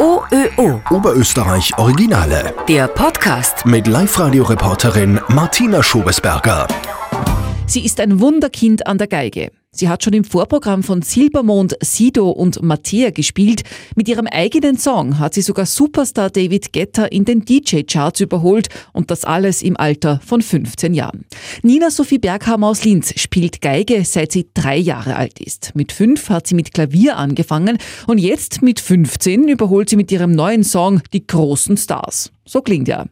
OÖO. Oberösterreich Originale. Der Podcast. Mit Live-Radio-Reporterin Martina Schobesberger. Sie ist ein Wunderkind an der Geige. Sie hat schon im Vorprogramm von Silbermond, Sido und Mattea gespielt. Mit ihrem eigenen Song hat sie sogar Superstar David Guetta in den DJ-Charts überholt und das alles im Alter von 15 Jahren. Nina Sophie Berghammer aus Linz spielt Geige, seit sie drei Jahre alt ist. Mit fünf hat sie mit Klavier angefangen und jetzt mit 15 überholt sie mit ihrem neuen Song die großen Stars. So klingt ja.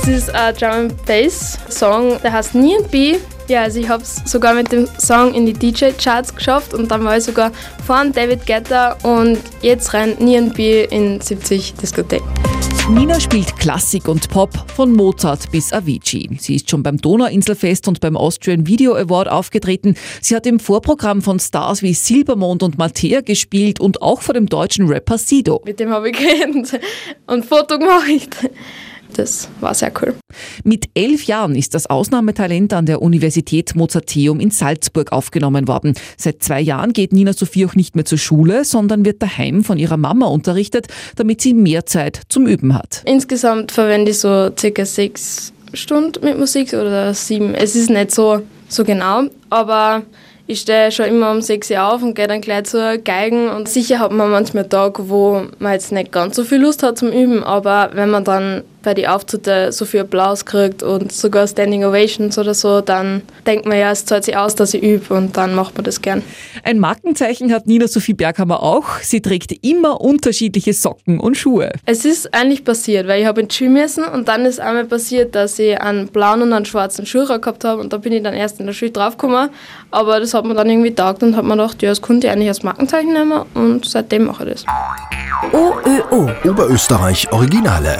Das ist ein Drum and Bass Song, der heißt B. Ja, also ich habe es sogar mit dem Song in die DJ-Charts geschafft und dann war ich sogar von David Guetta und jetzt rennt B in 70 Diskotheken. Nina spielt Klassik und Pop von Mozart bis Avicii. Sie ist schon beim Donauinselfest und beim Austrian Video Award aufgetreten. Sie hat im Vorprogramm von Stars wie Silbermond und Mattea gespielt und auch vor dem deutschen Rapper Sido. Mit dem habe ich geredet und Foto gemacht. Das war sehr cool. Mit elf Jahren ist das Ausnahmetalent an der Universität Mozarteum in Salzburg aufgenommen worden. Seit zwei Jahren geht Nina Sophie auch nicht mehr zur Schule, sondern wird daheim von ihrer Mama unterrichtet, damit sie mehr Zeit zum Üben hat. Insgesamt verwende ich so circa sechs Stunden mit Musik oder sieben. Es ist nicht so, so genau, aber ich stehe schon immer um 6 Uhr auf und gehe dann gleich zur Geigen. Und sicher hat man manchmal Tage, wo man jetzt nicht ganz so viel Lust hat zum Üben, aber wenn man dann bei den Auftritten so viel Applaus kriegt und sogar Standing Ovations oder so, dann denkt man ja, es zahlt sich aus, dass ich übe und dann macht man das gern. Ein Markenzeichen hat Nina Sophie Berghammer auch. Sie trägt immer unterschiedliche Socken und Schuhe. Es ist eigentlich passiert, weil ich habe in Schuh müssen und dann ist einmal passiert, dass ich einen blauen und einen schwarzen Schuh gehabt habe und da bin ich dann erst in der Schule draufgekommen. Aber das hat mir dann irgendwie taugt und hat mir gedacht, ja, das könnte ich eigentlich als Markenzeichen nehmen und seitdem mache ich das. OÖO. Oberösterreich Originale.